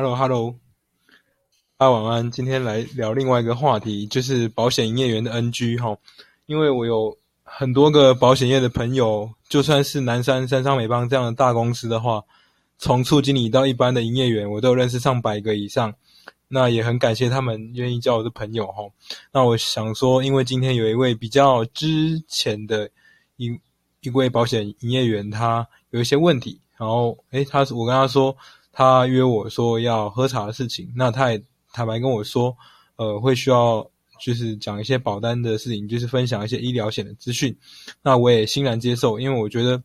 Hello，Hello，大家晚安。今天来聊另外一个话题，就是保险营业员的 NG 哈。因为我有很多个保险业的朋友，就算是南山、山商美邦这样的大公司的话，从处经理到一般的营业员，我都有认识上百个以上。那也很感谢他们愿意交我的朋友哈。那我想说，因为今天有一位比较之前的一一位保险营业员，他有一些问题，然后诶，他我跟他说。他约我说要喝茶的事情，那他也坦白跟我说，呃，会需要就是讲一些保单的事情，就是分享一些医疗险的资讯。那我也欣然接受，因为我觉得，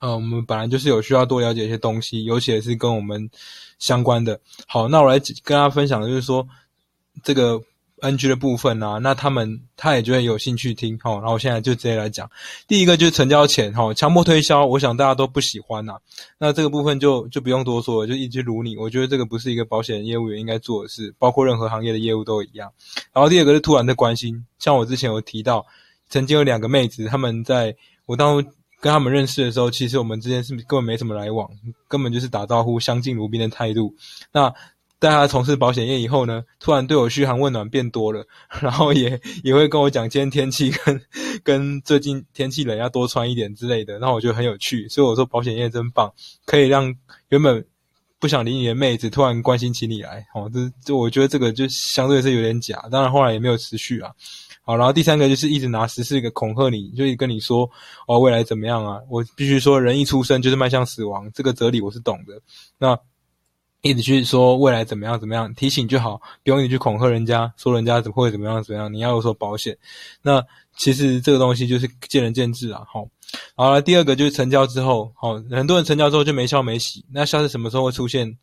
呃，我们本来就是有需要多了解一些东西，尤其是跟我们相关的。好，那我来跟大家分享的就是说这个。NG 的部分啊，那他们他也觉得有兴趣听，好，然后我现在就直接来讲。第一个就是成交前，哈，强迫推销，我想大家都不喜欢呐。那这个部分就就不用多说了，就一直如你。我觉得这个不是一个保险业务员应该做的事，包括任何行业的业务都一样。然后第二个是突然的关心，像我之前有提到，曾经有两个妹子，他们在我当初跟他们认识的时候，其实我们之间是根本没什么来往，根本就是打招呼相敬如宾的态度。那带他从事保险业以后呢，突然对我嘘寒问暖变多了，然后也也会跟我讲今天天气跟跟最近天气冷要多穿一点之类的，那我觉得很有趣，所以我说保险业真棒，可以让原本不想理你的妹子突然关心起你来，哦，这这我觉得这个就相对是有点假，当然后来也没有持续啊。好，然后第三个就是一直拿十四个恐吓你，就跟你说哦未来怎么样啊，我必须说人一出生就是迈向死亡，这个哲理我是懂的，那。一直去说未来怎么样怎么样，提醒就好，不用你去恐吓人家，说人家怎么会怎么样怎么样。你要有所保险。那其实这个东西就是见仁见智啊。好，好了，第二个就是成交之后，好，很多人成交之后就没消没息。那下次什么时候会出现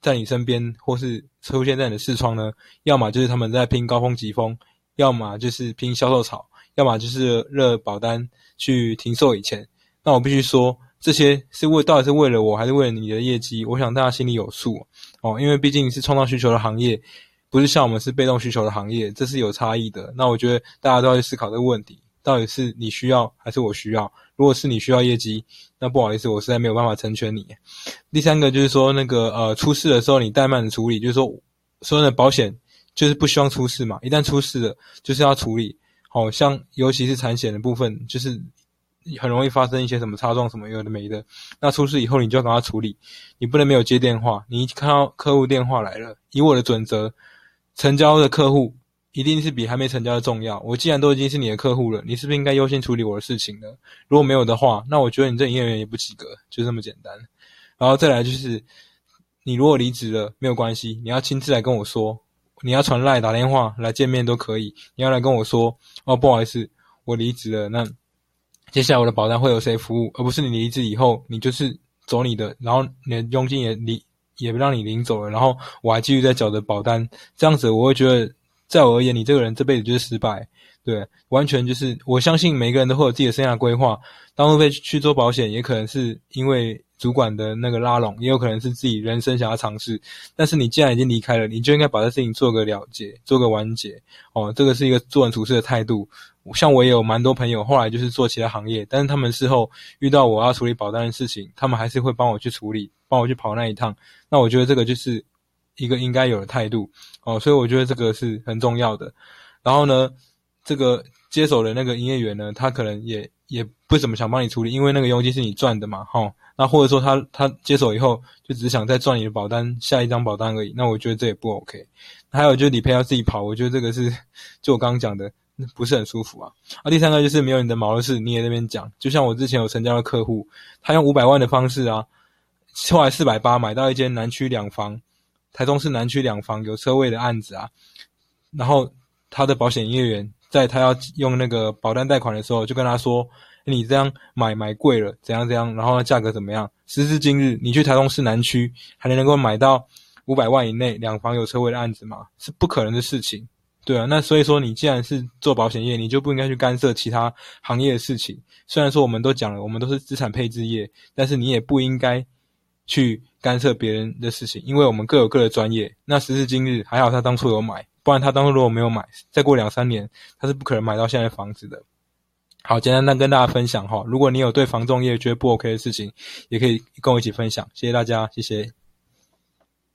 在你身边，或是出现在你的视窗呢？要么就是他们在拼高峰急风，要么就是拼销售潮，要么就是热保单去停售以前。那我必须说。这些是为到底是为了我还是为了你的业绩？我想大家心里有数哦，因为毕竟是创造需求的行业，不是像我们是被动需求的行业，这是有差异的。那我觉得大家都要去思考这个问题：到底是你需要还是我需要？如果是你需要业绩，那不好意思，我实在没有办法成全你。第三个就是说，那个呃，出事的时候你怠慢的处理，就是说，所有的保险就是不希望出事嘛，一旦出事了就是要处理。好像尤其是产险的部分，就是。很容易发生一些什么擦撞什么有的没的，那出事以后你就要赶快处理，你不能没有接电话。你一看到客户电话来了，以我的准则，成交的客户一定是比还没成交的重要。我既然都已经是你的客户了，你是不是应该优先处理我的事情呢？如果没有的话，那我觉得你这营业员也不及格，就这么简单。然后再来就是，你如果离职了没有关系，你要亲自来跟我说，你要传赖打电话来见面都可以，你要来跟我说哦，不好意思，我离职了，那。接下来我的保单会有谁服务，而不是你离职以后你就是走你的，然后你的佣金也离也不让你领走了，然后我还继续在缴着保单，这样子我会觉得，在我而言，你这个人这辈子就是失败，对，完全就是我相信每个人都会有自己的生涯规划，当初被去做保险，也可能是因为主管的那个拉拢，也有可能是自己人生想要尝试，但是你既然已经离开了，你就应该把这事情做个了结，做个完结，哦，这个是一个做人处事的态度。像我也有蛮多朋友，后来就是做其他行业，但是他们事后遇到我要处理保单的事情，他们还是会帮我去处理，帮我去跑那一趟。那我觉得这个就是一个应该有的态度哦，所以我觉得这个是很重要的。然后呢，这个接手的那个营业员呢，他可能也也不怎么想帮你处理，因为那个佣金是你赚的嘛，哈。那或者说他他接手以后就只想再赚你的保单下一张保单而已，那我觉得这也不 OK。还有就是理赔要自己跑，我觉得这个是就我刚刚讲的。不是很舒服啊！啊，第三个就是没有你的毛的事，你也那边讲。就像我之前有成交的客户，他用五百万的方式啊，后来四百八买到一间南区两房，台中市南区两房有车位的案子啊。然后他的保险营业员在他要用那个保单贷款的时候，就跟他说：“你这样买买贵了，怎样怎样，然后价格怎么样？”时至今日，你去台中市南区还能能够买到五百万以内两房有车位的案子吗？是不可能的事情。对啊，那所以说你既然是做保险业，你就不应该去干涉其他行业的事情。虽然说我们都讲了，我们都是资产配置业，但是你也不应该去干涉别人的事情，因为我们各有各的专业。那时至今日，还好他当初有买，不然他当初如果没有买，再过两三年，他是不可能买到现在房子的。好，简单跟大家分享哈，如果你有对房仲业觉得不 OK 的事情，也可以跟我一起分享。谢谢大家，谢谢。